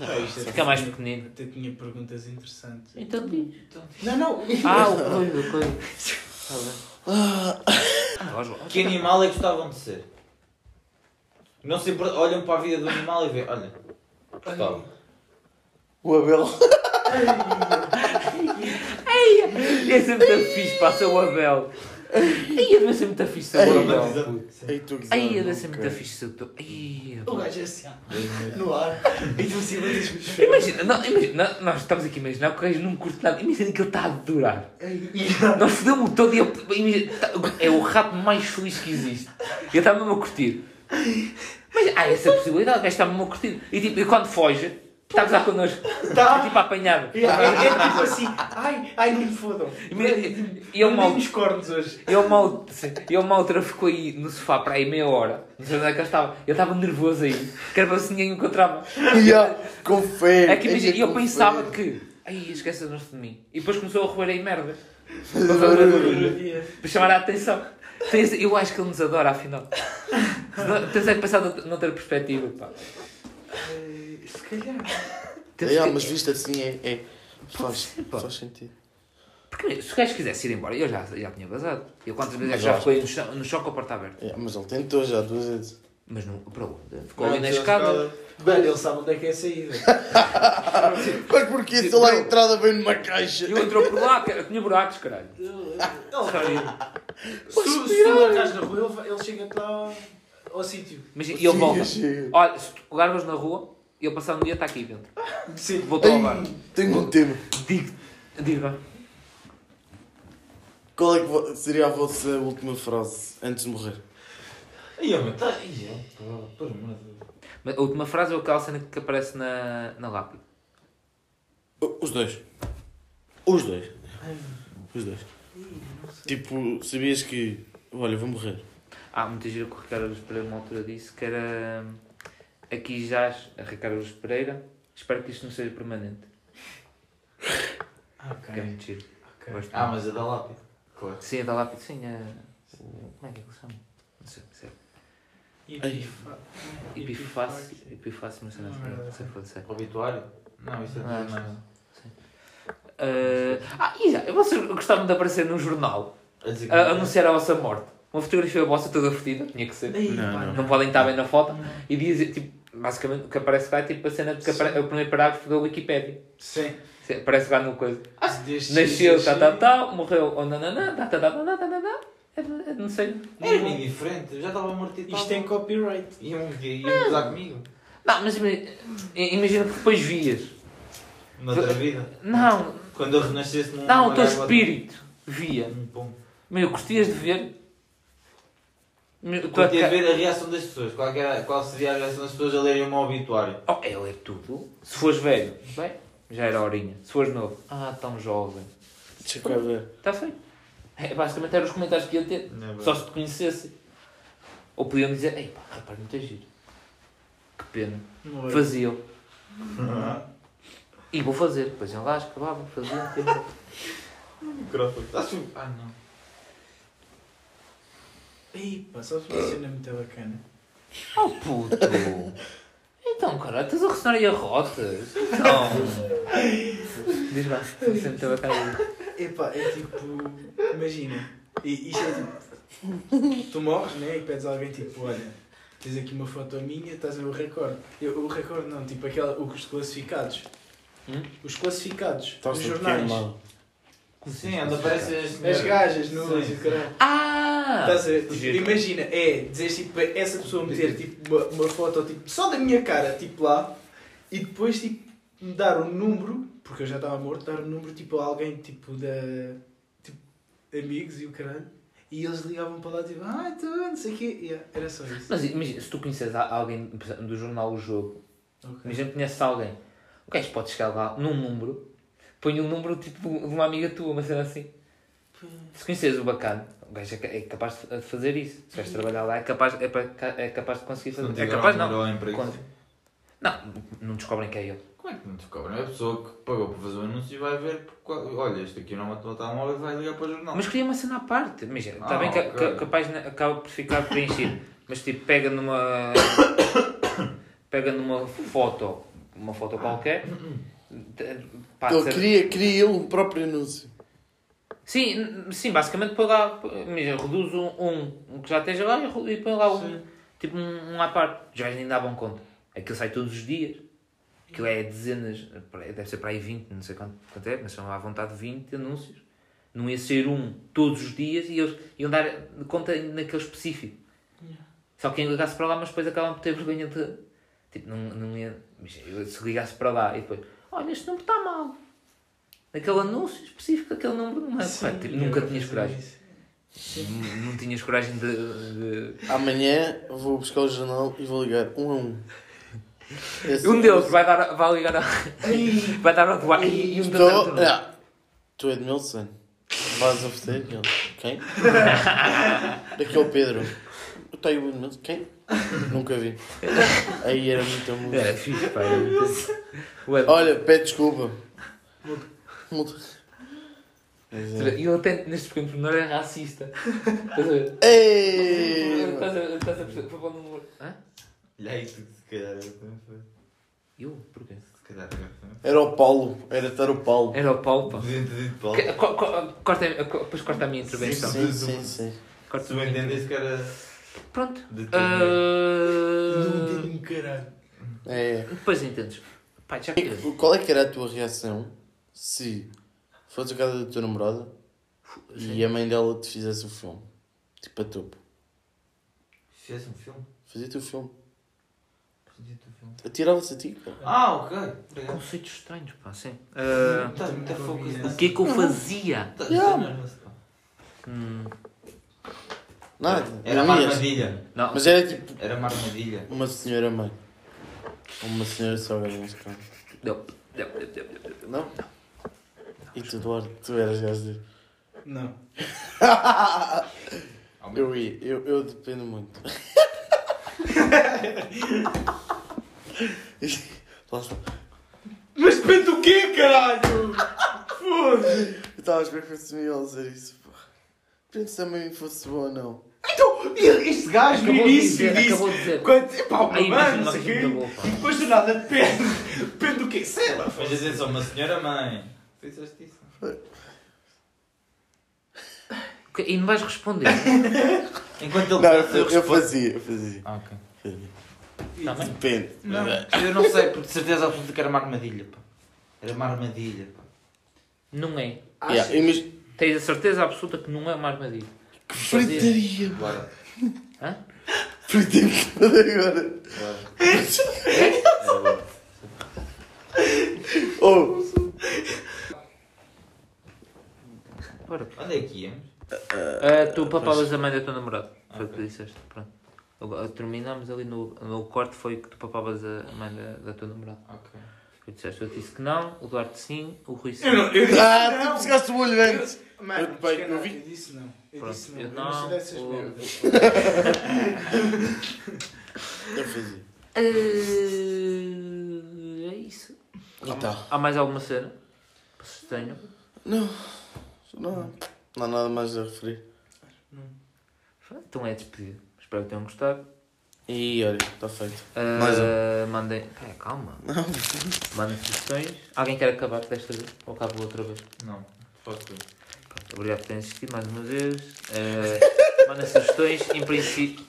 Ah, isto é- Fica mais pequenino. Até tinha perguntas interessantes. Então diz. Não, não. Ah, o coisa, o coisa. Está bem. Ah, Oswald. Que animal é que gostavam de ser? Não se impor- olham para a vida do animal e vêem, olha, gostava. O Abel. Ia ser muito fixe, passa o Abel. Ia ser muito fixe ser o Abel. Ei, tu que Ai, ia não ser muito fixe ser o. Ai, O gajo é assim, no ar. E tu assim, mas Imagina, não, imagina, não- nós estamos aqui a imaginar que o gajo não curte nada. Imagina que ele está a adorar. Nós fodemos todo e ele, imagina, tá- é o rato mais feliz que existe. Ele está mesmo a curtir. Mas há essa possibilidade, o gajo está mesmo a curtir. E tipo, e quando foge, Está a gozar connosco. Tá. É tipo apanhado. É, é, é tipo assim, ai, ai, não me fodam. E e Não mal- os cornos hoje. Ele mal, ele uma outra ficou aí no sofá para aí meia hora. Não sei onde é que ele estava. Eu estava nervoso aí. Que era para ver se ninguém encontrava. Yeah, com fé. É que imagina, e eu pensava fé. que. Ai, esquece-nos de mim. E depois começou a roer aí merda. Para chamar a atenção. Tens- Eu acho que ele nos adora, afinal. Tens é que pensar nout- noutra perspectiva, pá. Eh, Se calhar. Tens que- mas visto assim é. é faz, ser, faz sentido. Porque se o gajo quisesse ir embora, eu já, já tinha vazado. Eu quantas vezes é Mas já ficou no chão, no chão com a porta aberta. Yeah, mas ele tentou já duas vezes. Mas não, para onde? Ficou Não, ali na escada. Bem, ele sabe onde é que é a saída. Mas porquê? Se lá a entrada vem numa caixa. E ele entrou por lá, tinha buracos, caralho. Se tu se tu largares na rua, ele, ele chega-te lá ao, ao sítio. Mas e ele volta. Chega. Olha, se tu largas na rua, ele passar um dia está aqui dentro. Sim. Voltou ao bar. Ei, Tenho um tema. Digo, digo, Qual é que vo- seria a vossa última frase antes de morrer? Ai, homem, tá. Ai, é, pá, por amor de Deus. Mas a última frase é aquela cena que aparece na, na lápide. Os dois. Os dois. Os dois. Tipo, sabias que. Olha, vou morrer. Ah, muita gira que o Ricardo Pereira uma altura disse que era hum, aqui jaz a Ricardo Luz Pereira. Espero que isto não seja permanente. Ah, Que é muito giro. ok. Gosto Ah, mas é da lápide. Claro. Sim, é da lápide, sim. É... Como é que ele chama? Não sei, não sei. Epifa- Epifácio. Epifácio, não. Não ser. Obituário? Não, isso é Ah, tudo mais. Ah, ah, e já, vocês gostavam de aparecer num jornal A dizer a anunciar a vossa morte? Uma fotografia vossa toda fodida, tinha que ser. Não, não. Não podem estar bem na foto. E diz, tipo, basicamente o que aparece lá é tipo a cena que apare- é o primeiro parágrafo da Wikipedia. Sim. Aparece lá no coisa. Desde Nasceu, tá, tá, tá, morreu, oh, nananã, tá, tá, é de- é de não sei. Era bem diferente, eu já estava morto e Isto tem copyright. Iam gozar comigo. Não, mas ima- imagina que depois vias. Noutra vida. Não, Quando eu renascesse num. não, o teu espírito via. Um pão. Meu, gostias de ver. Curtia ca- ver a reação das pessoas. Qual, era- qual seria a reação das pessoas a lerem o meu obituário? Oh, ele é tudo. Se fores velho, bem, já era horinha. Se fores novo, ah, tão jovem. Deixa cá ver. Está feito. É, basicamente eram os comentários que ia ter. Só se te conhecesse. Ou podiam dizer, ei pá, rapaz, muito giro. Que pena. Não é? Faziam. E vou fazer. Depois iam lá, escavavam, faziam. Acho Ah, não. Ei, pá, sabes uma cena muito bacana? Oh puto! Então, cara, estás a ressonar aí a rotas? Então. Diz lá, sempre muito bacana. Epá, é tipo. Imagina. E isto é tipo. Tu morres, né? E pedes a alguém tipo, olha, tens aqui uma foto minha, estás a ver o recorde. Eu, o recorde não, tipo aquela, os classificados. Hum? Os classificados Estás dos todo jornais. Sim, anda parece as As gajas no Sim. e caralho. Ah! Estás a ver? Tipo, imagina, é dizer tipo, essa pessoa meter tipo, uma, uma foto tipo, só da minha cara tipo lá e depois tipo, me dar um número, porque eu já estava morto, dar um número tipo a alguém tipo da. tipo, amigos e o caralho. E eles ligavam para lá tipo, ah, tu não sei o quê. Yeah, era só isso. Mas imagina, se tu conheces alguém do jornal O Jogo, Ok. imagina que conheces alguém, o gajo pode chegar lá num número, põe um número tipo de uma amiga tua, uma cena assim. Se conheces o bacana, o gajo é é capaz de fazer isso. Se vais trabalhar lá, é capaz, é, é capaz de conseguir fazer. É capaz não. Quando- Não, não descobrem que é ele. Como é que não descobrem? É a pessoa que pagou para fazer o anúncio e vai ver. porque, Olha, este aqui não matou o telemóvel vai ligar para o jornal. Mas queria uma cena à parte. Imagina, está Ah, bem que, ok. que, a página acaba por ficar preenchida, mas tipo, pega numa. pega numa foto, uma foto qualquer. pá, Ele queria, queria ele um próprio anúncio. Sim, sim, basicamente põe lá, imagina, reduz um, um, um que já esteja lá e e põe lá um, tipo um, um à parte. Os gajos nem davam conta. Aquilo sai todos os dias. Aquilo é dezenas, deve ser para aí 20, não sei quanto, quanto é, mas são à vontade 20 anúncios. Não ia ser um todos os dias e eles iam dar conta naquele específico. Só quem ligasse para lá, mas depois acabam por ter vergonha de. Tipo, não, não ia. Se ligasse para lá e depois, olha, este número está mal. Naquele anúncio específico, aquele número não é Sim, correto. Tipo, nunca tinhas coragem. isso. Não, não tinhas coragem de. de- Amanhã vou buscar o jornal e vou ligar um a um. Esse- Um deles vai, dar, vai ligar ao, vai dar ao Duarte e, e um deles Estou. é Ah, tu é Edmilson. Vais oferecer? Ele. Quem? Daqui é o Pedro. Eu tenho o Edmilson. Quem? Nunca vi. Aí era muito música. Era fixe, pá. era muito- Olha, pede desculpa. Muda. É. E ele até neste pequeno pormenor é racista. Estás a ver? Ei! Estás a, estás a perceber? Foi para o número. Hã? Aí, se calhar eu também foi. Eu? Porquê? Se calhar eu também Era o Paulo. Era estar o Paulo. Era o Paulo, pá. Ter dito Paulo. Que- co- co- Corta, co- depois corta a minha intervenção. Sim, sim, sim. Corta Se a minha entendesse que era. Pronto. De tudo. Ah, um caralho. É. Depois entendes. Pá, já que. Qual é que era a tua reação se fosse a casa da tua namorada e a mãe dela te fizesse o filme? Tipo a topo. Fizesse um filme? Fazia-te o filme. Filme. Atirava-se a ti, pá. Ah, ok. Obrigado. Conceitos estranhos, pá, sim. Estás muito focus o que é que eu fazia? Yeah. Hum, Nada. Era não uma armadilha. não, Mas era tipo Era uma armadilha. uma senhora mãe. Uma senhora sogra neste caso. Deu, deu, deu. Não? E tu, Eduardo, tu eras gajo de... Não. Eu ia, eu, eu dependo muito. Mas depende do quê, caralho? Foda-se. Eu estava a esperar que fosse Miguel dizer isso, pá. Depende se a mãe fosse boa ou não. Então, este gajo no Acabou de início dizer, disse... acabou de dizer. Quando, epá, uma Aí, mãe, imagina não sei o quê. muito boa, pá. E depois do nada, depende. Depende do quê? Sei lá. Mas dizer só uma senhora mãe. Tu disseste isso? Ok, E não vais responder. Enquanto ele Não, eu, eu fazia, eu fazia. Ah, ok. fazia. Tá bem? Depende. Não, eu não sei, porque de certeza absoluta que era uma armadilha, pá. Era uma armadilha, pá. Não é. Yeah, imag- Tens a certeza absoluta que não é uma armadilha. Que fritaria! Bora, Hã? Fritaria que fazer agora. bora. É, bora. Oh! Bora. Onde é que íamos? Ah, tu papavas a mãe da tua namorada. Foi o que tu disseste. Pronto. Agora, Terminamos ali no, no corte. Foi que tu papavas a mãe da, da tua namorada. Ok. Tu disseste, eu disse que não, o Duarte sim, o Rui sim. Eu não, eu disse Ah, não. tu pescaste o olho antes! Mano, Eu- bem, eu, eu vi- eu disse não. Eu Pronto, disse não. eu Eu não, não sou dessas o- merdas. Eu fazia. Ah, é isso. E tá. Há mais alguma cena? Se tenho. Não. Não. Não há nada mais a referir. Então é despedido. Espero que tenham gostado. E olha, está feito. Ah, Mais Mandem. Pera, calma. Mandem sugestões. Alguém quer acabar desta vez? Ou acabo outra vez? Não. Pronto, obrigado por terem assistido mais uma vez. Uh, mandem sugestões. Em princípio.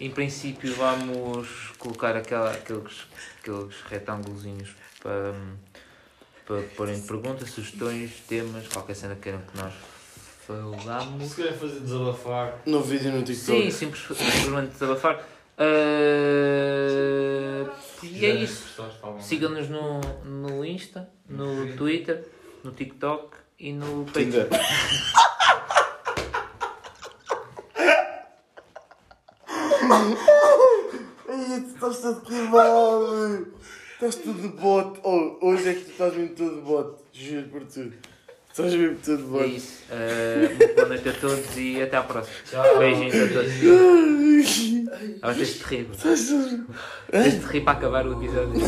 Em princípio vamos colocar aquela, aqueles, aqueles retângulozinhos para, para porem perguntas, sugestões, temas, qualquer cena que queiram que nós falamos. Se querem fazer desabafar, No vídeo no TikTok. Sim, simples- simplesmente desabafar. Uh, e é isso. Sigam-nos no, no Insta, no Twitter, no TikTok e no Tinder. Facebook. Ai, tu estás todo queimado. Estás tudo de bote. Oh, hoje é que tu estás mesmo todo de bote. Juro por tudo. Estás mesmo todo de É bote. isso. Uh, muito boa noite a todos e até à próxima. Tchau. Beijinhos a todos. Ah, tens de rir. Tens de rir para acabar o episódio.